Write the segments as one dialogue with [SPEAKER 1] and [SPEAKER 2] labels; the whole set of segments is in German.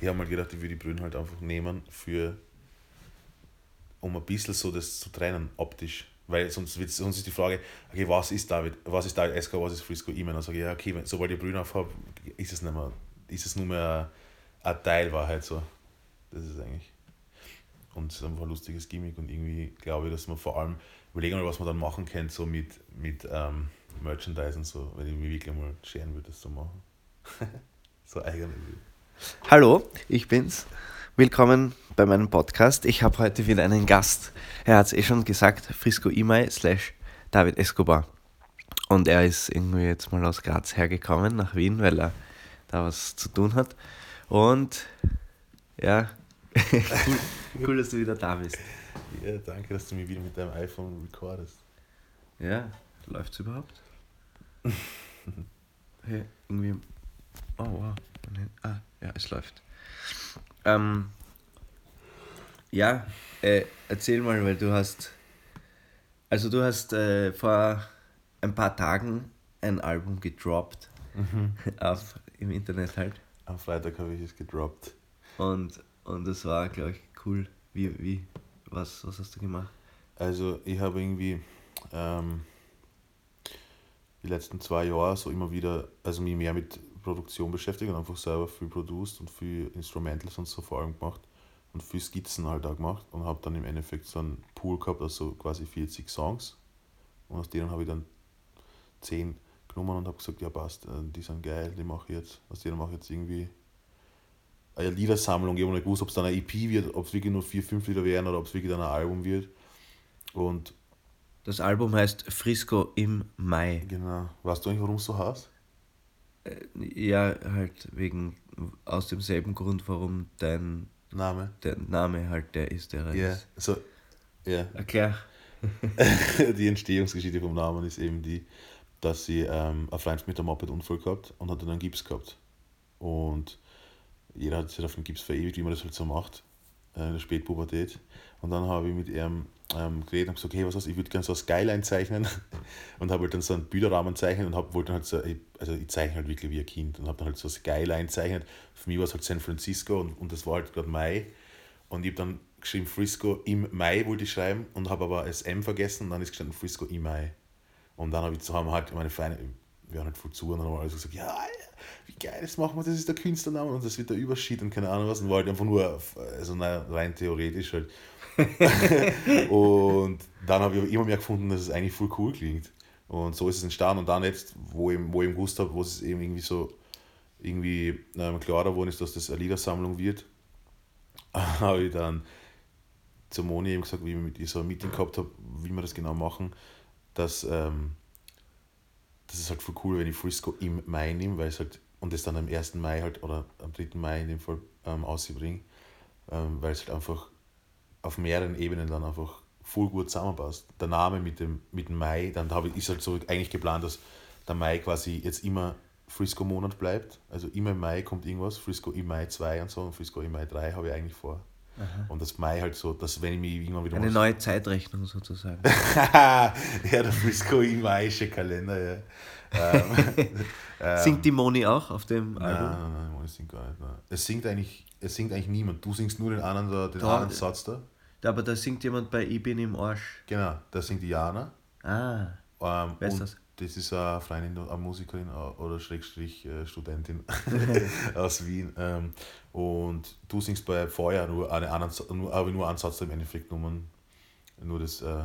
[SPEAKER 1] ich habe mal gedacht, ich würde die Brühen halt einfach nehmen für um ein bisschen so das zu trennen, optisch. Weil sonst, wird, sonst ist die Frage, okay, was ist David, was ist David SK, was ist Frisco sage ich, ja, okay, wenn, sobald ich Brühen aufhabe, ist es nicht mehr, ist es nur mehr ein, ein Teil Wahrheit so. Das ist eigentlich. Und es ist einfach ein lustiges Gimmick und irgendwie glaube ich, dass man vor allem überlegen, was man dann machen könnte, so mit, mit ähm, Merchandise und so, wenn ich mich wirklich mal scheren würde, das zu machen. so eigene
[SPEAKER 2] Hallo, ich bin's. Willkommen bei meinem Podcast. Ich habe heute wieder einen Gast. Er hat es eh schon gesagt, Frisco Imai slash David Escobar. Und er ist irgendwie jetzt mal aus Graz hergekommen nach Wien, weil er da was zu tun hat. Und ja, cool, cool, dass du wieder da bist.
[SPEAKER 1] Ja, danke, dass du mich wieder mit deinem iPhone recordest.
[SPEAKER 2] Ja, läuft's überhaupt? hey, irgendwie. Oh wow. Ah, ja, es läuft. Ähm, ja, äh, erzähl mal, weil du hast. Also du hast äh, vor ein paar Tagen ein Album gedroppt. Mhm. Auf, Im Internet halt.
[SPEAKER 1] Am Freitag habe ich es gedroppt.
[SPEAKER 2] Und, und das war, glaube ich, cool. Wie, wie, was, was hast du gemacht?
[SPEAKER 1] Also ich habe irgendwie ähm, die letzten zwei Jahre so immer wieder, also mich mehr mit Produktion beschäftigt und einfach selber viel produced und viel Instrumentals und so vor allem gemacht und viel Skizzen halt auch gemacht und habe dann im Endeffekt so einen Pool gehabt, also quasi 40 Songs und aus denen habe ich dann 10 genommen und habe gesagt, ja passt, äh, die sind geil, die mache ich jetzt, aus denen mache ich jetzt irgendwie eine Liedersammlung, ich habe nicht gewusst, ob es dann eine EP wird, ob es wirklich nur 4, 5 Lieder werden oder ob es wirklich dann ein Album wird und
[SPEAKER 2] das Album heißt Frisco im Mai.
[SPEAKER 1] Genau. Weißt du eigentlich, warum es so heißt?
[SPEAKER 2] Äh, ja, halt wegen, aus demselben Grund, warum dein
[SPEAKER 1] Name,
[SPEAKER 2] der Name halt der ist, der
[SPEAKER 1] ja, ist. So, ja.
[SPEAKER 2] Erklär.
[SPEAKER 1] die Entstehungsgeschichte vom Namen ist eben die, dass sie ähm, ein Freund mit einem Moped-Unfall gehabt und hat dann einen Gips gehabt. Und jeder hat sich auf den Gips verewigt, wie man das halt so macht, äh, in der Spätpubertät. Und dann habe ich mit ihm ähm, geredet und gesagt, hey, was heißt, ich würde gerne so ein Skyline zeichnen und habe halt dann so einen Bilderrahmen zeichnen und habe wollte halt so, also ich zeichne halt wirklich wie ein Kind und habe dann halt so ein Skyline zeichnet. Für mich war es halt San Francisco und, und das war halt gerade Mai und ich habe dann geschrieben Frisco im Mai wollte ich schreiben und habe aber das M vergessen und dann ist gestanden Frisco im Mai. Und dann habe ich, haben halt meine Freunde, wir haben halt voll zu und dann haben wir alles gesagt, ja, wie geil, das machen wir, das ist der Künstlername und das wird der Überschied und keine Ahnung was. Und war halt einfach nur, also rein theoretisch halt. und dann habe ich immer mehr gefunden, dass es eigentlich voll cool klingt. Und so ist es entstanden. Und dann jetzt, wo ich, wo ich gewusst habe, wo es eben irgendwie so irgendwie ähm, klarer geworden ist, dass das eine Liedersammlung wird, habe ich dann zur Moni eben gesagt, wie ich mit ihr so ein Meeting gehabt habe, wie wir das genau machen, dass ähm, das ist halt voll cool, wenn ich Frisco im Mai nehme, weil es halt, und das dann am 1. Mai halt, oder am 3. Mai in dem Fall ähm, ausbringe, ähm, weil es halt einfach auf mehreren Ebenen dann einfach voll gut zusammenpasst. Der Name mit dem, mit dem Mai, dann habe ich, ist halt so eigentlich geplant, dass der Mai quasi jetzt immer Frisco-Monat bleibt. Also immer im Mai kommt irgendwas, Frisco im Mai 2 und so und Frisco im Mai 3 habe ich eigentlich vor. Aha. Und das Mai halt so, dass wenn ich mich irgendwann wieder.
[SPEAKER 2] Eine neue Zeitrechnung sozusagen.
[SPEAKER 1] ja, der Frisco im Maische Kalender, ja.
[SPEAKER 2] ähm, singt die Moni auch auf dem
[SPEAKER 1] nein, Album? Nein, nein, Moni singt gar nicht. Nein. Es singt eigentlich, es singt eigentlich niemand. Du singst nur den anderen, den da, anderen Satz da.
[SPEAKER 2] Aber da singt jemand bei Ich bin im Arsch.
[SPEAKER 1] Genau, da singt Jana.
[SPEAKER 2] Ah.
[SPEAKER 1] Ähm, Wer ist das? Das ist eine Freundin, eine Musikerin äh, oder Schrägstrich äh, Studentin aus Wien. Ähm, und du singst bei Feuer nur eine anderen, nur, aber nur einen Satz im Endeffekt Nummern. Nur das äh,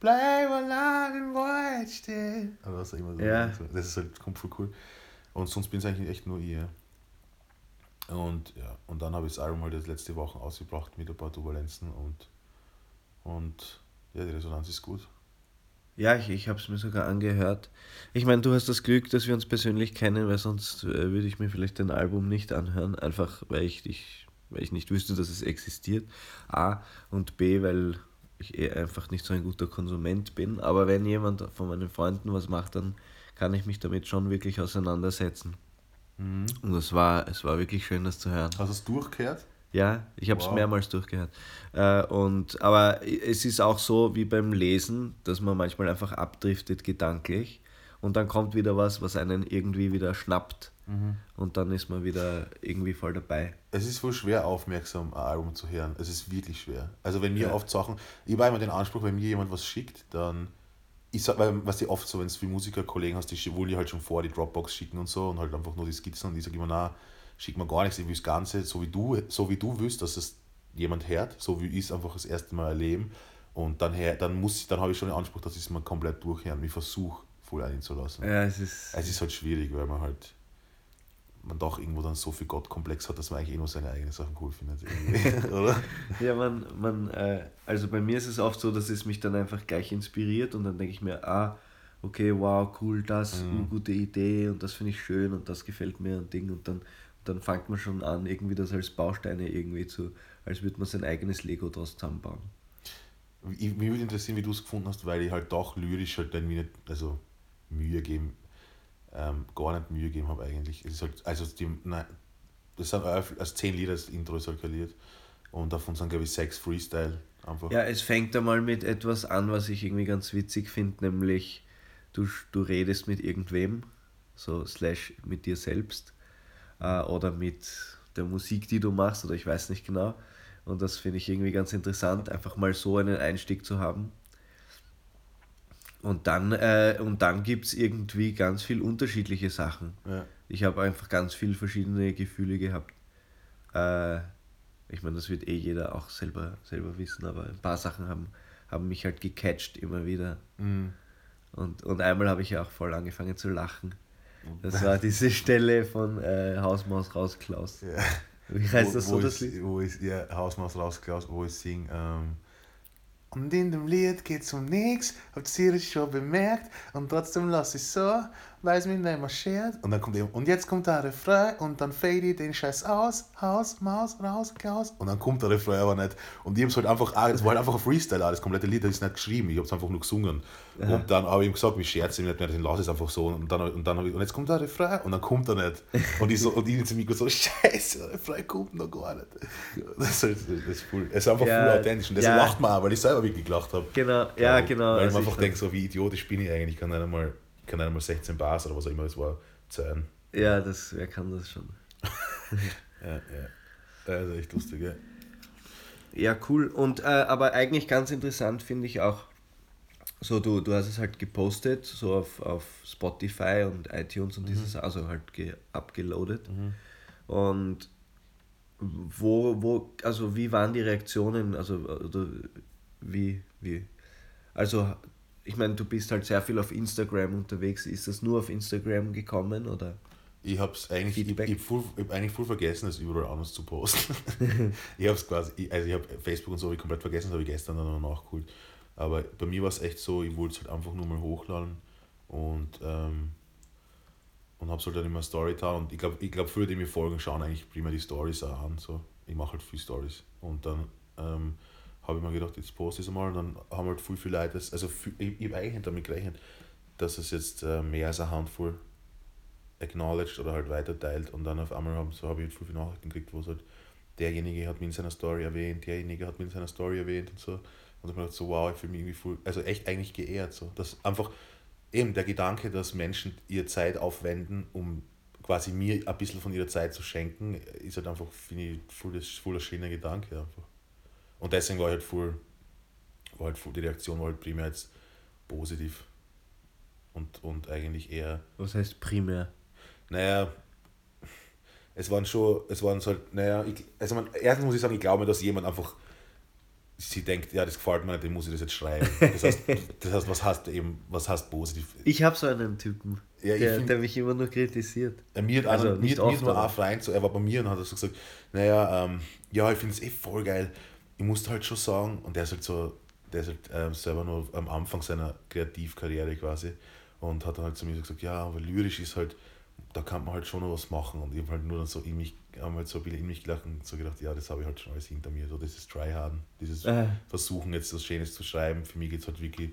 [SPEAKER 1] Bleib allein im Wald stehen. Oder was auch immer.
[SPEAKER 2] Ja.
[SPEAKER 1] Das ist halt, kommt voll cool. Und sonst bin es eigentlich echt nur ihr. Und ja, und dann habe ich das Album halt jetzt letzte Woche ausgebracht mit ein paar Turbulenzen und, und ja, die Resonanz ist gut.
[SPEAKER 2] Ja, ich, ich habe es mir sogar angehört. Ich meine, du hast das Glück, dass wir uns persönlich kennen, weil sonst äh, würde ich mir vielleicht dein Album nicht anhören, einfach weil ich dich, weil ich nicht wüsste, dass es existiert. A und B, weil ich eh einfach nicht so ein guter Konsument bin. Aber wenn jemand von meinen Freunden was macht, dann kann ich mich damit schon wirklich auseinandersetzen. Mhm. Und es war, es war wirklich schön, das zu hören.
[SPEAKER 1] Hast du es durchgehört?
[SPEAKER 2] Ja, ich habe es wow. mehrmals durchgehört. Äh, und, aber es ist auch so wie beim Lesen, dass man manchmal einfach abdriftet gedanklich und dann kommt wieder was, was einen irgendwie wieder schnappt. Mhm. Und dann ist man wieder irgendwie voll dabei.
[SPEAKER 1] Es ist voll schwer, aufmerksam ein Album zu hören. Es ist wirklich schwer. Also wenn mir ja. oft Sachen, ich habe immer den Anspruch, wenn mir jemand was schickt, dann ich sag, weil was die oft so, wenn du viele Musikerkollegen hast, die wollen die halt schon vor die Dropbox schicken und so und halt einfach nur die Skizzen und ich sage immer, na, schick mir gar nichts, ich will das Ganze, so wie du, so wie du willst, dass es jemand hört, so wie ich es einfach das erste Mal erleben. Und dann, dann, muss dann habe ich schon den Anspruch, dass ich es mal komplett durchhören. Ich versuche, voll einzulassen.
[SPEAKER 2] Ja, es ist.
[SPEAKER 1] Es ist halt schwierig, weil man halt man doch irgendwo dann so viel Gottkomplex hat, dass man eigentlich eh nur seine eigenen Sachen cool findet.
[SPEAKER 2] oder? Ja, man, man äh, also bei mir ist es oft so, dass es mich dann einfach gleich inspiriert und dann denke ich mir, ah, okay, wow, cool, das, mhm. eine gute Idee und das finde ich schön und das gefällt mir ein Ding und dann, dann fängt man schon an, irgendwie das als Bausteine irgendwie zu, als würde man sein eigenes Lego daraus zusammenbauen.
[SPEAKER 1] Ich, mich würde interessieren, wie du es gefunden hast, weil ich halt doch lyrisch halt dann nicht, also Mühe geben ähm, gar nicht Mühe gegeben habe eigentlich. Es ist halt, also die, nein, das sind als zehn Lieder das Intro ist halt. Und davon sind glaube ich sechs Freestyle
[SPEAKER 2] einfach. Ja, es fängt einmal mit etwas an, was ich irgendwie ganz witzig finde, nämlich du, du redest mit irgendwem, so slash mit dir selbst äh, oder mit der Musik, die du machst oder ich weiß nicht genau. Und das finde ich irgendwie ganz interessant, einfach mal so einen Einstieg zu haben. Und dann, äh, dann gibt es irgendwie ganz viel unterschiedliche Sachen. Ja. Ich habe einfach ganz viele verschiedene Gefühle gehabt. Äh, ich meine, das wird eh jeder auch selber, selber wissen, aber ein paar Sachen haben, haben mich halt gecatcht immer wieder. Mhm. Und, und einmal habe ich ja auch voll angefangen zu lachen. Das war diese Stelle von äh, Hausmaus raus, Klaus. Ja. Wie heißt
[SPEAKER 1] wo, das so, das Lied? Wo ist, ja, Hausmaus raus, Klaus, wo ich singe, ähm, und in dem Lied geht's um nichts, habt ihr es schon bemerkt? Und trotzdem lass ich so, weil es mich nicht mehr schert. Und dann kommt eben, und jetzt kommt der Refrain und dann fade ich den Scheiß aus, Haus, Maus, raus, Klaus. Und dann kommt der Refrain aber nicht. Und ich hab's halt einfach, es war halt einfach ein Freestyle, das komplette Lied, das ist nicht geschrieben, ich hab's einfach nur gesungen. Ja. Und dann habe ich ihm gesagt, mich scherze mich nicht mehr, dann lass es einfach so. Und dann, und dann habe ich, und jetzt kommt der Refrain und dann kommt er nicht. Und ich, so, und ich zu mir so, Scheiße, der Refrain kommt noch gar nicht. Das ist, halt, das ist, cool. Es ist einfach ja, voll authentisch. Und deswegen ja. lacht man auch, weil ich selber wirklich gelacht habe.
[SPEAKER 2] Genau, ja, genau.
[SPEAKER 1] Weil also man einfach denkt, so wie idiotisch bin ich eigentlich, ich kann nicht einmal kann einmal 16 Bars oder was auch immer es war zählen.
[SPEAKER 2] Ja, das, wer kann das schon?
[SPEAKER 1] ja, ja. Das ist echt lustig, ja.
[SPEAKER 2] Ja, cool. Und, äh, aber eigentlich ganz interessant finde ich auch, so du, du hast es halt gepostet, so auf, auf Spotify und iTunes und mhm. dieses, also halt ge, abgeloadet. Mhm. Und wo, wo, also wie waren die Reaktionen, also oder wie, wie, also ich meine, du bist halt sehr viel auf Instagram unterwegs. Ist das nur auf Instagram gekommen oder?
[SPEAKER 1] Ich habe es eigentlich, Feedback? ich, ich voll, hab eigentlich voll vergessen, es überall anders zu posten. ich habe es quasi, also ich habe Facebook und so ich komplett vergessen, das habe ich gestern dann noch nachgeholt. Aber bei mir war es echt so, ich wollte es halt einfach nur mal hochladen und, ähm, und habe es halt dann immer Story getan. Und ich glaube, ich glaub, viele, die mir folgen, schauen eigentlich primär die Stories auch an. So. Ich mache halt viel Stories. Und dann ähm, habe ich mir gedacht, jetzt poste ich es mal und dann haben halt viel, viel Leute, also viel, ich, ich habe eigentlich damit gerechnet, dass es jetzt äh, mehr als eine Handvoll acknowledged oder halt weiterteilt und dann auf einmal haben, so habe ich halt viel, viele Nachrichten gekriegt, wo es halt derjenige hat mich in seiner Story erwähnt, derjenige hat mich in seiner Story erwähnt und so. Und ich habe mir gedacht, so wow, ich fühle mich irgendwie voll, also echt eigentlich geehrt. So. Das einfach eben der Gedanke, dass Menschen ihre Zeit aufwenden, um quasi mir ein bisschen von ihrer Zeit zu schenken, ist halt einfach, finde ich, voll, das, voll der schöne Gedanke einfach. Und deswegen war halt voll, war halt voll, die Reaktion war halt primär jetzt positiv. Und, und eigentlich eher.
[SPEAKER 2] Was heißt primär?
[SPEAKER 1] Naja, es waren schon, es waren halt, naja, ich, also man, erstens muss ich sagen, ich glaube, dass jemand einfach sie denkt, ja, das gefällt mir nicht, dann muss ich das jetzt schreiben. Das heißt, das heißt was hast du eben, was hast positiv?
[SPEAKER 2] Ich habe so einen Typen, ja, der, find, der mich immer nur kritisiert.
[SPEAKER 1] Ja, mir hat also, mir, mir nur ein Freund, so, er war bei mir und hat so gesagt, naja, ähm, ja, ich finde es eh voll geil, ich musste halt schon sagen, und der ist halt so, der ist halt ähm, selber nur am Anfang seiner Kreativkarriere quasi und hat dann halt zu mir gesagt, ja, aber lyrisch ist halt, da kann man halt schon noch was machen und ich habe halt nur dann so in mich, haben halt so ein bisschen in mich gelacht und so gedacht, ja, das habe ich halt schon alles hinter mir, so dieses Tryharden, dieses äh. Versuchen jetzt was Schönes zu schreiben, für mich geht es halt wirklich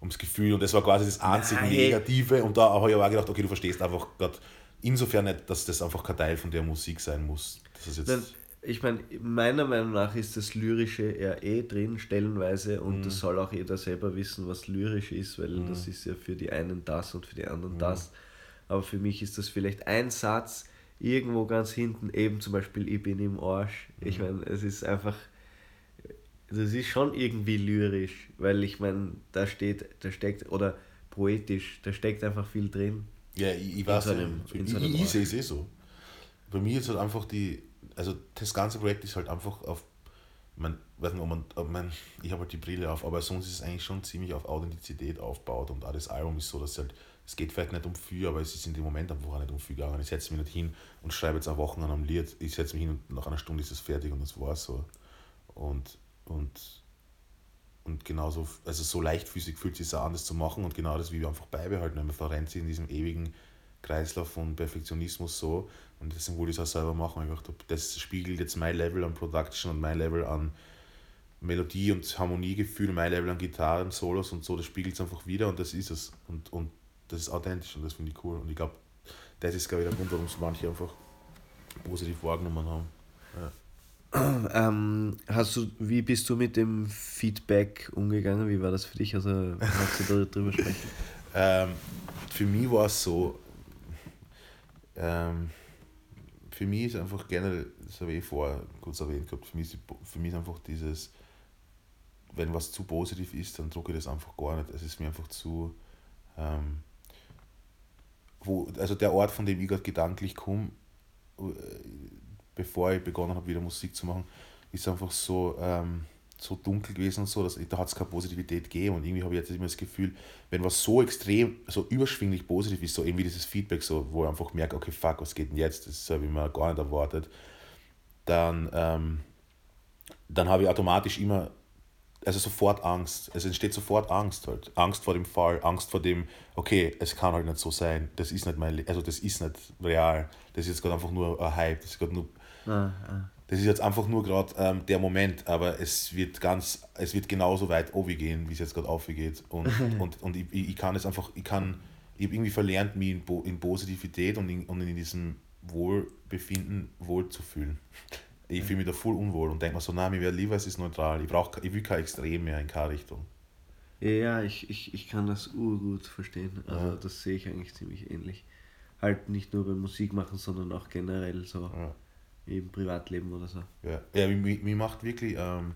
[SPEAKER 1] ums Gefühl und das war quasi das einzige Nein. Negative und da habe ich aber auch gedacht, okay, du verstehst einfach gerade insofern nicht, dass das einfach kein Teil von der Musik sein muss. Das ist jetzt
[SPEAKER 2] ich meine, meiner Meinung nach ist das Lyrische eher eh drin, stellenweise, und mhm. das soll auch jeder selber wissen, was lyrisch ist, weil mhm. das ist ja für die einen das und für die anderen mhm. das. aber für mich ist das vielleicht ein Satz irgendwo ganz hinten, eben zum Beispiel Ich bin im Arsch. Ich
[SPEAKER 1] Mhm.
[SPEAKER 2] meine, es ist einfach, das ist schon irgendwie lyrisch, weil ich meine, da steht, da steckt, oder poetisch, da steckt einfach viel drin.
[SPEAKER 1] Ja, ich, ich weiß
[SPEAKER 2] so einem- in
[SPEAKER 1] Ich,
[SPEAKER 2] so einem
[SPEAKER 1] ich, ich
[SPEAKER 2] Ort.
[SPEAKER 1] sehe es eh so. Bei mir ist halt einfach die, also das ganze Projekt ist halt einfach auf, man, weiß nicht, ob man, ob man ich habe halt die Brille auf, aber sonst ist es eigentlich schon ziemlich auf Authentizität aufgebaut und auch das Album ist so, dass halt, es geht vielleicht nicht um viel, aber es ist in dem Moment einfach auch nicht um viel gegangen. Ich setze mich nicht hin und schreibe jetzt eine Woche an einem Lied, ich setze mich hin und nach einer Stunde ist es fertig und das war's so. Und, und, und genauso, also so leichtfüßig fühlt es sich auch an, das zu machen und genau das, wie wir einfach beibehalten. Wir verrennt sich in diesem ewigen Kreislauf von Perfektionismus so und deswegen wollte ich es auch selber machen. Ich dachte, das spiegelt jetzt mein Level an Production und mein Level an Melodie und Harmoniegefühl, mein Level an Gitarren, Solos und so, das spiegelt es einfach wieder und das ist es. Und, und das ist authentisch und das finde ich cool. Und ich glaube, das ist, glaube ich, der Grund, warum es manche einfach positiv wahrgenommen haben.
[SPEAKER 2] Ähm, hast du, wie bist du mit dem Feedback umgegangen? Wie war das für dich? Also, magst du darüber sprechen?
[SPEAKER 1] Ähm, für mich war es so, ähm, für mich ist einfach generell, das habe ich eh vorher kurz erwähnt gehabt, für mich ist, für mich ist einfach dieses, wenn was zu positiv ist, dann drucke ich das einfach gar nicht. Es ist mir einfach zu, ähm, wo, also der Ort, von dem ich gerade gedanklich komme, äh, bevor ich begonnen habe, wieder Musik zu machen, ist einfach so, ähm, so dunkel gewesen und so, dass da hat es keine Positivität gegeben. Und irgendwie habe ich jetzt immer das Gefühl, wenn was so extrem, so überschwinglich positiv ist, so irgendwie dieses Feedback, so, wo ich einfach merke, okay, fuck, was geht denn jetzt, das habe ich mir gar nicht erwartet, dann, ähm, dann habe ich automatisch immer, also sofort Angst, es entsteht sofort Angst halt, Angst vor dem Fall, Angst vor dem, okay, es kann halt nicht so sein, das ist nicht mein, Le also das ist nicht real, das ist jetzt gerade einfach nur ein Hype, das ist gerade nur
[SPEAKER 2] Ah, ah.
[SPEAKER 1] Das ist jetzt einfach nur gerade ähm, der Moment, aber es wird ganz, es wird genauso weit oben gehen, wie es jetzt gerade aufgeht. Und, und, und ich, ich kann es einfach, ich kann, ich habe irgendwie verlernt, mich in, in Positivität und in, und in diesem Wohlbefinden wohl zu fühlen. Ich fühle mich da voll unwohl und denke mir so, nein, mir wäre lieber, es ist neutral. Ich, brauch, ich will kein Extrem mehr in keine Richtung.
[SPEAKER 2] Ja, ich, ich, ich kann das urgut verstehen. Also,
[SPEAKER 1] Ja.
[SPEAKER 2] das sehe ich eigentlich ziemlich ähnlich. Halt nicht nur beim Musik machen, sondern auch generell so
[SPEAKER 1] Ja.
[SPEAKER 2] Im Privatleben oder so.
[SPEAKER 1] Ja, ja mir, macht wirklich, ähm,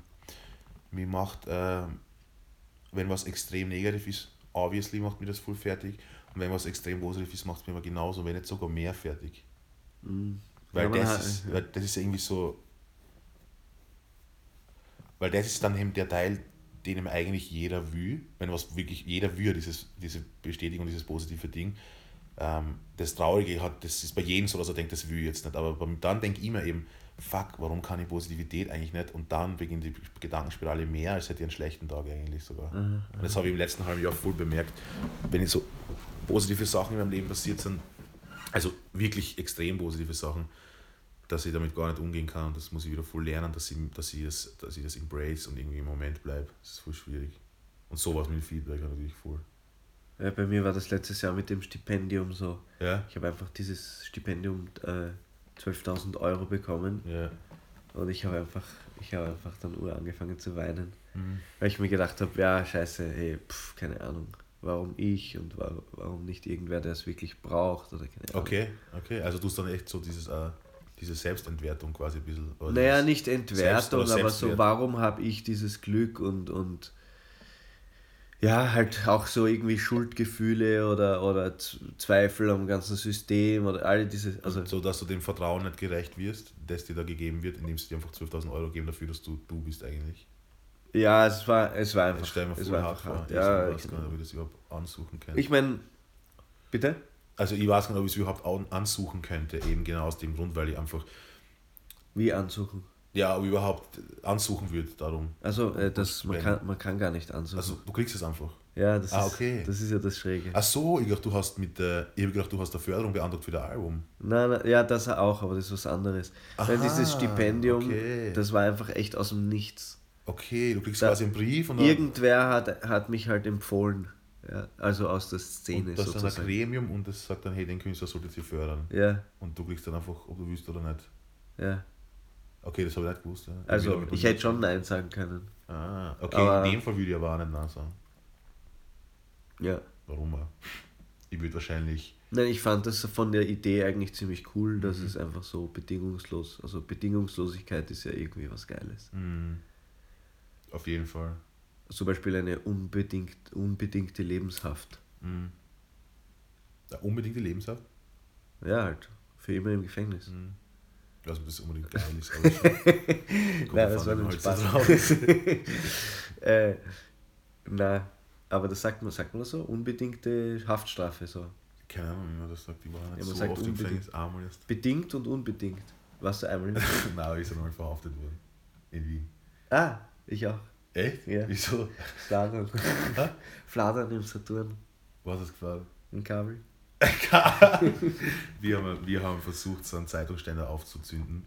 [SPEAKER 1] mir macht, ähm, wenn was extrem negativ ist, obviously macht mir das voll fertig. Und wenn was extrem positiv ist, macht es mir immer genauso, wenn nicht sogar mehr fertig.
[SPEAKER 2] Mhm.
[SPEAKER 1] Weil,
[SPEAKER 2] Ja,
[SPEAKER 1] das
[SPEAKER 2] hat-
[SPEAKER 1] ist, weil das ist irgendwie so. Weil das ist dann eben der Teil, den ihm eigentlich jeder will, wenn was wirklich jeder will, dieses, diese Bestätigung, dieses positive Ding. Ähm, das Traurige hat, das ist bei jedem so, dass er denkt, das will ich jetzt nicht. Aber dann denke ich mir eben, fuck, warum kann ich Positivität eigentlich nicht? Und dann beginnt die Gedankenspirale mehr, als hätte ich einen schlechten Tag eigentlich sogar. Und das habe ich im letzten halben Jahr voll bemerkt, wenn ich so positive Sachen in meinem Leben passiert sind, also wirklich extrem positive Sachen, dass ich damit gar nicht umgehen kann. Und das muss ich wieder voll lernen, dass ich, dass ich, das, dass ich das embrace und irgendwie im Moment bleibe. Das ist voll schwierig. Und sowas mit Feedback natürlich voll.
[SPEAKER 2] Ja, bei mir war das letztes Jahr mit dem Stipendium so.
[SPEAKER 1] Ja?
[SPEAKER 2] Ich habe einfach dieses Stipendium äh, 12.000 Euro bekommen
[SPEAKER 1] Ja.
[SPEAKER 2] und ich habe einfach, ich habe einfach dann ur angefangen zu weinen,
[SPEAKER 1] Mhm.
[SPEAKER 2] weil ich mir gedacht habe, ja scheiße, ey, pf, keine Ahnung, warum ich und wa warum nicht irgendwer, der es wirklich braucht oder keine Ahnung.
[SPEAKER 1] Okay, okay. Also du hast dann echt so dieses, äh, diese Selbstentwertung quasi ein bisschen.
[SPEAKER 2] Naja, nicht Entwertung, aber so, warum habe ich dieses Glück und, und ja, halt auch so irgendwie Schuldgefühle oder, oder Zweifel am ganzen System oder alle diese, also
[SPEAKER 1] so dass du dem Vertrauen nicht gerecht wirst, das dir da gegeben wird, indem sie dir einfach 12.000 Euro geben dafür, dass du du bist eigentlich.
[SPEAKER 2] ja, es war, es war einfach,
[SPEAKER 1] stell mir
[SPEAKER 2] es war
[SPEAKER 1] hart
[SPEAKER 2] einfach
[SPEAKER 1] vor.
[SPEAKER 2] hart.
[SPEAKER 1] Ich
[SPEAKER 2] Ja,
[SPEAKER 1] weiß gar nicht, ob ich das überhaupt ansuchen kann.
[SPEAKER 2] ich meine, bitte?
[SPEAKER 1] also ich weiß gar nicht, ob ich es überhaupt an- ansuchen könnte, eben genau aus dem Grund, weil ich einfach,
[SPEAKER 2] Wie ansuchen?
[SPEAKER 1] Ja, überhaupt ansuchen würde darum.
[SPEAKER 2] Also, äh, das, man, kann, man kann gar nicht ansuchen.
[SPEAKER 1] Also du kriegst es einfach.
[SPEAKER 2] ja, das,
[SPEAKER 1] ah,
[SPEAKER 2] ist,
[SPEAKER 1] okay.
[SPEAKER 2] das ist ja das Schräge.
[SPEAKER 1] Ach so, ich dachte, du hast mit der, ich habe gedacht, du hast eine Förderung beantragt für das Album.
[SPEAKER 2] Nein, nein, ja, das auch, aber das ist was anderes. Weil
[SPEAKER 1] Aha,
[SPEAKER 2] dieses Stipendium,
[SPEAKER 1] okay.
[SPEAKER 2] das war einfach echt aus dem Nichts.
[SPEAKER 1] Okay, du kriegst
[SPEAKER 2] Da-
[SPEAKER 1] quasi einen Brief und dann,
[SPEAKER 2] Irgendwer hat, hat mich halt empfohlen. Ja, also aus der Szene
[SPEAKER 1] und das ist dann ein
[SPEAKER 2] sozusagen.
[SPEAKER 1] Gremium und das sagt dann, hey, den Künstler solltet ihr fördern.
[SPEAKER 2] Ja,
[SPEAKER 1] Und du kriegst dann einfach, ob du willst oder nicht.
[SPEAKER 2] ja.
[SPEAKER 1] Okay, das habe ich nicht gewusst. Ja.
[SPEAKER 2] Also ich hätte schon Nein sagen können.
[SPEAKER 1] Ah, okay,
[SPEAKER 2] Aber-
[SPEAKER 1] in dem Fall würde ich aber auch nicht Nein sagen.
[SPEAKER 2] Ja.
[SPEAKER 1] Warum auch? Ich würde wahrscheinlich
[SPEAKER 2] Nein, ich fand das von der Idee eigentlich ziemlich cool, dass es einfach so bedingungslos, also Bedingungslosigkeit ist ja irgendwie was Geiles.
[SPEAKER 1] Mhm. Auf jeden Fall.
[SPEAKER 2] Zum Beispiel eine unbedingt, unbedingte Lebenshaft.
[SPEAKER 1] Mhm. Ja, unbedingt die Lebenshaft?
[SPEAKER 2] Ja, halt. Für immer im Gefängnis.
[SPEAKER 1] Mhm. Ich nicht, das unbedingt geil ist, aber
[SPEAKER 2] Nein,
[SPEAKER 1] drauf
[SPEAKER 2] das war ein
[SPEAKER 1] halt so
[SPEAKER 2] Spaß.
[SPEAKER 1] ist.
[SPEAKER 2] äh, na, aber das sagt man, sagt man das so? Unbedingte Haftstrafe so.
[SPEAKER 1] Keine Ahnung, wie man das sagt. Die waren nicht
[SPEAKER 2] Ja, man
[SPEAKER 1] so
[SPEAKER 2] sagt
[SPEAKER 1] oft im
[SPEAKER 2] unbedingt.
[SPEAKER 1] Gefängnis. Einmal erst.
[SPEAKER 2] Bedingt und unbedingt. Warst du einmal im
[SPEAKER 1] Nein, aber ich bin einmal verhaftet worden. In Wien.
[SPEAKER 2] Ah, ich auch.
[SPEAKER 1] Echt?
[SPEAKER 2] Ja.
[SPEAKER 1] Wieso?
[SPEAKER 2] Fladern. Fladern im Saturn.
[SPEAKER 1] Was hast du gefallen?
[SPEAKER 2] Im Kabel.
[SPEAKER 1] Wir haben, wir haben versucht, so einen Zeitungsständer aufzuzünden.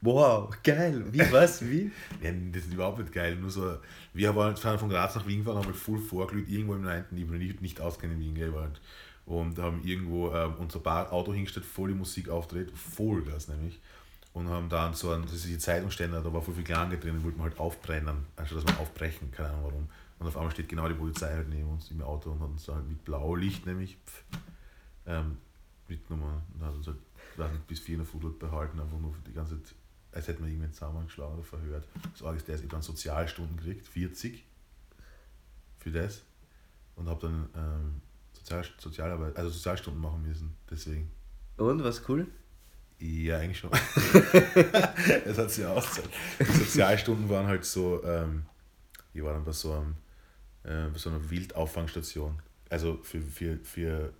[SPEAKER 2] Wow, geil. Wie, was, wie?
[SPEAKER 1] Ja, das ist überhaupt nicht geil. Nur so, wir waren von Graz nach Wien gefahren, haben halt voll vorglüht, irgendwo im 9. die wir nicht, nicht auskennen in Wien, gell, waren. Und haben irgendwo ähm, unser Bar Auto hingestellt, voll die Musik aufdreht, Vollgas nämlich. Und haben dann so einen, das ist die Zeitungsständer, da war voll viel Klange drin, wollten wir halt aufbrennen, anstatt dass wir aufbrechen, keine Ahnung warum. Und auf einmal steht genau die Polizei halt neben uns im Auto und hat uns da halt mit Blaulicht nämlich pff, ähm, mitgenommen und hat uns halt nicht, bis 4 in der Früh dort behalten, einfach nur die ganze Zeit, als hätten wir irgendwen zusammengeschlagen oder verhört. Das Arge ist, der ist, ich dann Sozialstunden gekriegt, 40 für das und habe dann ähm, Sozial, Sozialarbeit, also Sozialstunden machen müssen, deswegen.
[SPEAKER 2] Und, was cool?
[SPEAKER 1] Ja, eigentlich schon. das hat sich ausgezahlt. Die Sozialstunden waren halt so, ähm, ich war dann bei so, einem, äh, bei so einer Wildauffangstation. Also für, für, für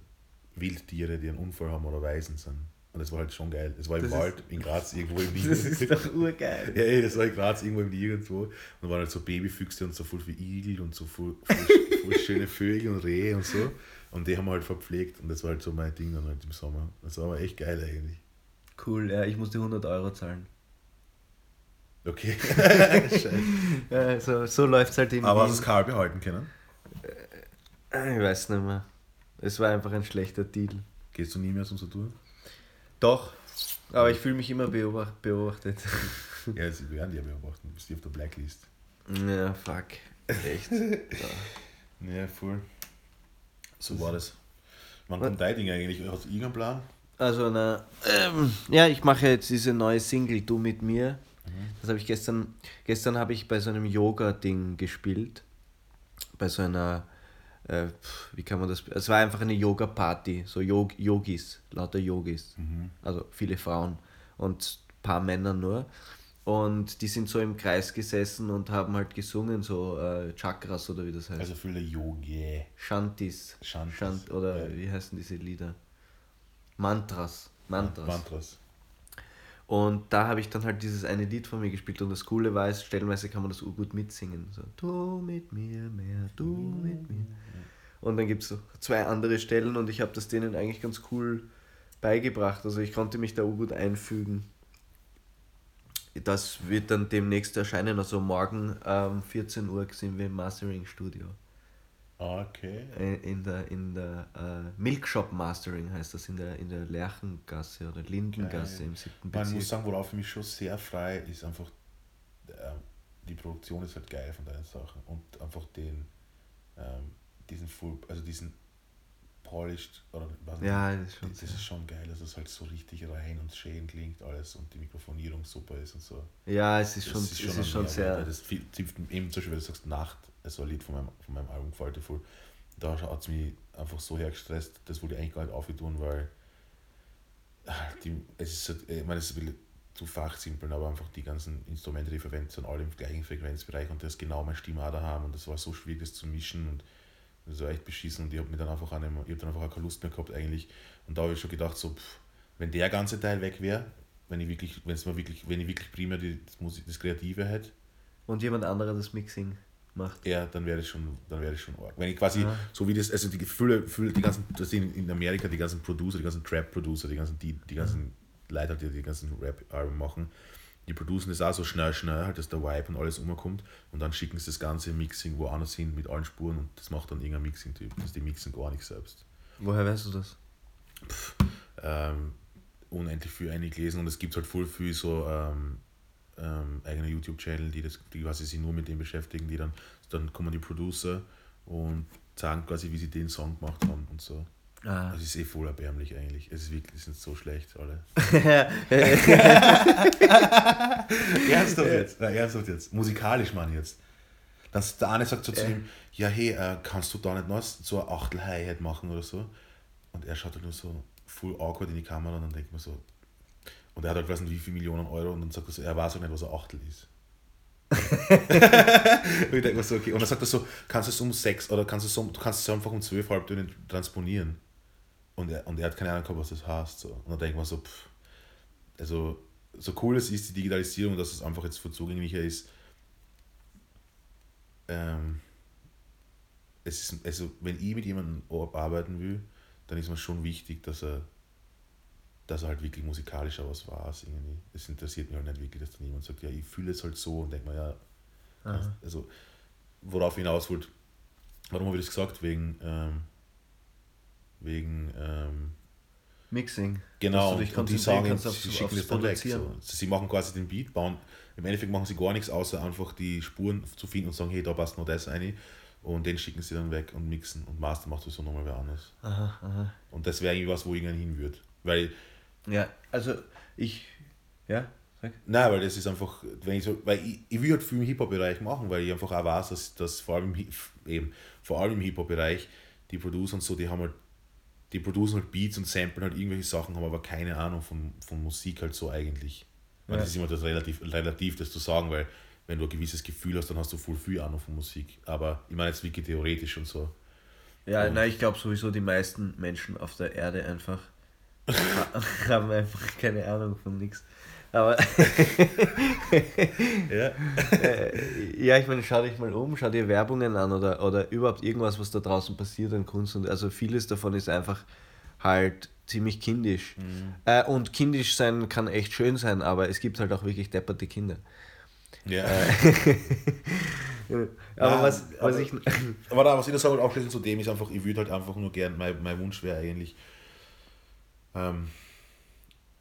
[SPEAKER 1] Wildtiere, die einen Unfall haben oder Waisen sind. Und das war halt schon geil. Das war im
[SPEAKER 2] Das ist-
[SPEAKER 1] Wald, in Graz, irgendwo im Wien.
[SPEAKER 2] Das ist doch urgeil.
[SPEAKER 1] Ja, ey, das war in Graz irgendwo im Nirgendwo. Und da waren halt so Babyfüchse und so voll wie Igel und so voll, voll, voll schöne Vögel und Rehe und so. Und die haben wir halt verpflegt und das war halt so mein Ding dann halt im Sommer. Das war aber echt geil eigentlich.
[SPEAKER 2] Cool, ja, ich musste 100 Euro zahlen.
[SPEAKER 1] Okay. Scheiße.
[SPEAKER 2] Ja, so, so läuft es halt in
[SPEAKER 1] Aber hast du das Karl behalten können?
[SPEAKER 2] Ich weiß nicht mehr. Es war einfach ein schlechter Deal.
[SPEAKER 1] Gehst du nie mehr zum Saturn?
[SPEAKER 2] Doch, aber ich fühle mich immer beobacht, beobachtet.
[SPEAKER 1] Ja, sie werden die ja beobachten. Du bist auf der Blacklist.
[SPEAKER 2] Ja, fuck. Echt.
[SPEAKER 1] Ja, voll. So war das. Wann kommt dein Ding eigentlich? Hast du irgendeinen Plan?
[SPEAKER 2] Also, na, ähm, ja, ich mache jetzt diese neue Single Du mit mir. Das habe ich gestern, gestern habe ich bei so einem Yoga-Ding gespielt. Bei so einer, äh, wie kann man das, es war einfach eine Yoga-Party, so Yog Yogis, lauter Yogis. Also viele Frauen und ein paar Männer nur. Und die sind so im Kreis gesessen und haben halt gesungen, so äh, Chakras oder wie das heißt.
[SPEAKER 1] Also viele Yogi.
[SPEAKER 2] Shantis.
[SPEAKER 1] Shantis,
[SPEAKER 2] Shant, oder
[SPEAKER 1] ja.
[SPEAKER 2] wie heißen diese Lieder? Mantras. Mantras.
[SPEAKER 1] Mantras.
[SPEAKER 2] Und da habe ich dann halt dieses eine Lied von mir gespielt und das Coole war, ist, stellenweise kann man das urgut mitsingen. So, du mit mir mehr, du mit mir. Und dann gibt es so zwei andere Stellen und ich habe das denen eigentlich ganz cool beigebracht. Also ich konnte mich da urgut einfügen. Das wird dann demnächst erscheinen. Also morgen um 14 Uhr sind wir im Mastering Studio.
[SPEAKER 1] Okay.
[SPEAKER 2] Äh, In der, in der äh, Milkshop Mastering heißt das, in der, in der Lerchengasse oder Lindengasse
[SPEAKER 1] Geil.
[SPEAKER 2] im siebten
[SPEAKER 1] Man muss
[SPEAKER 2] Bezirk.
[SPEAKER 1] sagen, worauf ich mich schon sehr frei ist einfach, ähm, die Produktion ist halt geil von deinen Sachen und einfach den, ähm, diesen Full, also diesen polished, oder was
[SPEAKER 2] Ja, das ist schon
[SPEAKER 1] das ist schon geil, dass es halt so richtig rein und schön klingt alles und die Mikrofonierung super ist und so.
[SPEAKER 2] Ja, es ist
[SPEAKER 1] Das
[SPEAKER 2] schon, es ist schon sehr.
[SPEAKER 1] Das viel, zipft eben zum Beispiel, wenn du sagst Nacht, also ein Lied von meinem, von meinem Album gefällt dir voll. Da hat es mich einfach so hergestresst, das ich eigentlich gar nicht auftun, weil ah, die, es ist halt, ich meine, es ist ein bisschen zu fachsimpeln, aber einfach die ganzen Instrumente, die ich verwende, sind alle im gleichen Frequenzbereich und das ist genau meine Stimme auch da haben und das war so schwierig, das zu mischen und das war echt beschissen und ich habe mir dann einfach ich hab dann einfach auch keine Lust mehr gehabt eigentlich und da habe ich schon gedacht, so, pff, wenn der ganze Teil weg wäre, wenn ich wirklich, wenn es mir wirklich, wenn ich wirklich primär die, das, Musik, das Kreative hätte,
[SPEAKER 2] Und jemand anderer das Mixing macht.
[SPEAKER 1] ja, dann wäre das schon, dann wäre das schon arg. Wenn ich quasi,
[SPEAKER 2] Ja.
[SPEAKER 1] so wie das, also die Gefühle, Gefühle die ganzen, das sind in Amerika die ganzen Producer, die ganzen Trap-Producer, die ganzen, die, die ganzen Leute, die die ganzen Rap-Alben machen, die producen das auch so schnell, schnell, halt, dass der Vibe und alles umkommt und dann schicken sie das ganze Mixing woanders hin mit allen Spuren und das macht dann irgendein Mixing-Typ. Das die mixen gar nicht selbst.
[SPEAKER 2] Woher weißt du das?
[SPEAKER 1] ähm, unendlich viel eingelesen und es gibt halt voll viel so ähm, ähm, eigene YouTube-Channel, die das, die quasi sich nur mit dem beschäftigen, die dann, dann kommen die Producer und sagen quasi, wie sie den Song gemacht haben und so.
[SPEAKER 2] Ah.
[SPEAKER 1] Das ist eh voll erbärmlich eigentlich. Es ist wirklich, sind so schlecht alle. ernsthaft jetzt? Nein, ernsthaft jetzt. Musikalisch, Mann, jetzt. Dass der eine sagt so zu ihm, ja hey, äh, kannst du da nicht noch so eine Achtel Hi-Hat machen oder so? Und er schaut halt nur so full awkward in die Kamera und dann denkt man so, und er hat halt weiß nicht wie viele Millionen Euro und dann sagt er so, er weiß auch nicht, was ein Achtel ist. und ich denke mir so, okay. Und dann sagt er so, kannst du es um sechs oder kannst du es um, du kannst es einfach um zwölf Halbtöne transponieren. Und er, und er hat keine Ahnung gehabt, was das heißt. So. Und dann denkt man so, pff, also so cool es ist, die Digitalisierung, dass es einfach jetzt viel zugänglicher ist. Ähm, es ist, also wenn ich mit jemandem arbeiten will, dann ist mir schon wichtig, dass er, dass er halt wirklich musikalischer was war. Irgendwie. Es interessiert mich halt nicht wirklich, dass dann jemand sagt, ja, ich fühle es halt so und denkt mir, ja, kannst, also worauf ich hinaus wollte, warum habe ich das gesagt? Wegen, ähm, wegen ähm,
[SPEAKER 2] Mixing.
[SPEAKER 1] Genau, und die sagen,
[SPEAKER 2] kannst
[SPEAKER 1] sie schicken das dann weg. So. Sie machen quasi den Beat, bauen, im Endeffekt machen sie gar nichts, außer einfach die Spuren zu finden und sagen, hey, da passt noch das rein. Und den schicken sie dann weg und mixen. Und Master macht das so nochmal wer anders.
[SPEAKER 2] Aha, aha.
[SPEAKER 1] Und das wäre irgendwie was, wo gerne hin würde. Weil,
[SPEAKER 2] Ja, also ich. Ja, sag.
[SPEAKER 1] nein, weil das ist einfach, wenn ich so, weil ich, ich will halt viel im Hip-Hop-Bereich machen, weil ich einfach auch weiß, dass, dass vor allem im, eben, vor allem im Hip-Hop-Bereich die Producer und so, die haben halt, die producen halt Beats und samplen halt irgendwelche Sachen, haben aber keine Ahnung von, von Musik halt so eigentlich. Weil
[SPEAKER 2] Ja.
[SPEAKER 1] Das ist immer das relativ, relativ, das zu sagen, weil wenn du ein gewisses Gefühl hast, dann hast du voll viel Ahnung von Musik. Aber ich meine jetzt wirklich theoretisch und so.
[SPEAKER 2] Ja,
[SPEAKER 1] Und-
[SPEAKER 2] nein, ich glaube sowieso die meisten Menschen auf der Erde einfach ha- haben einfach keine Ahnung von nichts. Aber
[SPEAKER 1] Ja.
[SPEAKER 2] äh, ja, ich meine, schau dich mal um, schau dir Werbungen an oder, oder überhaupt irgendwas, was da draußen passiert an Kunst. Und also vieles davon ist einfach halt ziemlich kindisch. Äh, und kindisch sein kann echt schön sein, aber es gibt halt auch wirklich depperte Kinder.
[SPEAKER 1] ja.
[SPEAKER 2] Aber
[SPEAKER 1] Ja,
[SPEAKER 2] was, was
[SPEAKER 1] aber-
[SPEAKER 2] ich.
[SPEAKER 1] Aber da, was ich da sagen wollte, abschließend zu dem ist einfach, ich würde halt einfach nur gern, mein, mein Wunsch wäre eigentlich, ähm,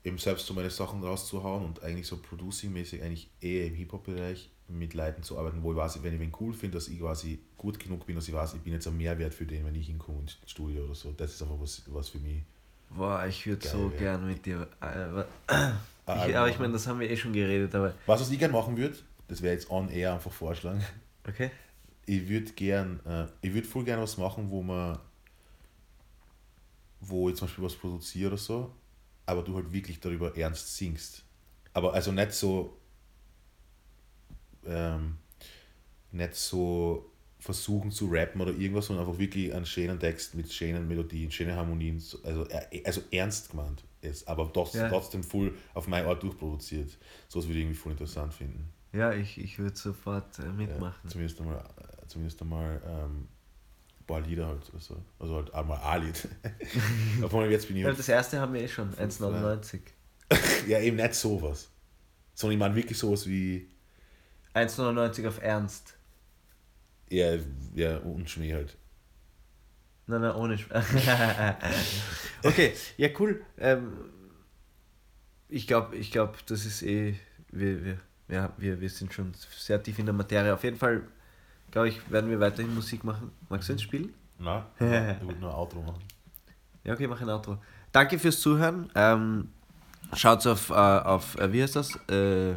[SPEAKER 1] eben selbst so meine Sachen rauszuhauen und eigentlich so producing-mäßig eigentlich eher im Hip-Hop-Bereich mit Leuten zu arbeiten, wo ich weiß, wenn ich wen cool finde, dass ich quasi gut genug bin, dass ich weiß, ich bin jetzt ein Mehrwert für den, wenn ich hinkomme ins Studio oder so. Das ist einfach was, was für mich.
[SPEAKER 2] Boah, ich würde so
[SPEAKER 1] ja.
[SPEAKER 2] gern mit dir. Äh,
[SPEAKER 1] ein
[SPEAKER 2] ich, aber ich meine, das haben wir eh schon geredet, aber.
[SPEAKER 1] Was, was ich gern machen würde, das wäre jetzt on air einfach vorschlagen.
[SPEAKER 2] Okay.
[SPEAKER 1] ich würde gern, äh, ich würde voll gern was machen, wo man, wo ich zum Beispiel was produziere oder so, aber du halt wirklich darüber ernst singst. Aber also nicht so, ähm, nicht so versuchen zu rappen oder irgendwas, sondern einfach wirklich einen schönen Text mit schönen Melodien, schönen Harmonien, so- also, äh, also ernst gemeint ist, aber doch,
[SPEAKER 2] Ja.
[SPEAKER 1] trotzdem voll auf meine Art durchproduziert. So was würde ich irgendwie voll interessant finden.
[SPEAKER 2] Ja, ich, ich würde sofort äh,
[SPEAKER 1] Ja,
[SPEAKER 2] mitmachen.
[SPEAKER 1] zumindest einmal, äh, zumindest einmal ähm, ein paar Lieder halt. Also, also halt einmal ein Lied. Auf einmal jetzt bin ich halt,
[SPEAKER 2] das erste haben wir eh schon, 1,99.
[SPEAKER 1] ja eben nicht sowas. Sondern ich meine wirklich sowas wie,
[SPEAKER 2] 1,99 auf Ernst.
[SPEAKER 1] ja, ja und Schmäh halt.
[SPEAKER 2] Nein, nein, ohne Sch Okay, ja, cool. Ähm, ich glaube, ich glaub, das ist eh. Wir, wir, ja, wir, wir sind schon sehr tief in der Materie. Auf jeden Fall, glaube ich, werden wir weiterhin Musik machen. Magst du ins Spielen?
[SPEAKER 1] Na, ich würde nur ein Outro machen.
[SPEAKER 2] Ja, okay, mach ein Outro. Danke fürs Zuhören. Ähm, schaut auf, äh, auf äh, wie heißt das? Äh,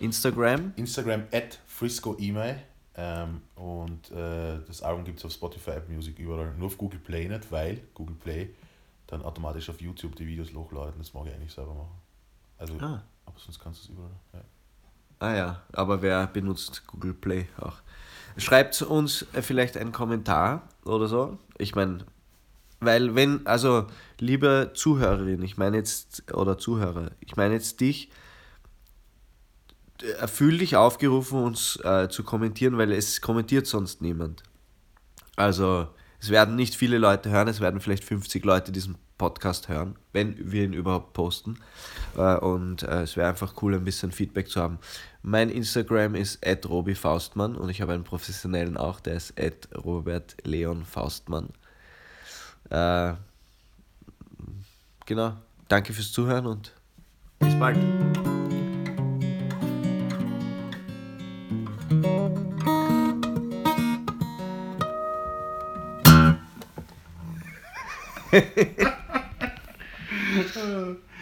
[SPEAKER 2] Instagram.
[SPEAKER 1] Instagram at Frisco Email. Ähm, und äh, das Album gibt es auf Spotify, App Music, überall. Nur auf Google Play nicht, weil Google Play dann automatisch auf YouTube die Videos hochladen. Das mag ich eigentlich selber machen. Also,
[SPEAKER 2] Ah.
[SPEAKER 1] aber sonst kannst du es überall. Ja.
[SPEAKER 2] Ah ja, aber wer benutzt Google Play auch? Schreibt uns äh, vielleicht einen Kommentar oder so. Ich meine, weil wenn, also liebe Zuhörerin, ich meine jetzt, oder Zuhörer, ich meine jetzt dich, äh, fühl dich aufgerufen, uns äh, zu kommentieren, weil es kommentiert sonst niemand. Also, es werden nicht viele Leute hören, es werden vielleicht 50 Leute diesen Podcast hören, wenn wir ihn überhaupt posten. Äh, Und äh, es wäre einfach cool, ein bisschen Feedback zu haben. Mein Instagram ist @robifaustmann und ich habe einen professionellen auch, der ist @robertleonfaustmann. Äh, genau. Danke fürs Zuhören und bis bald.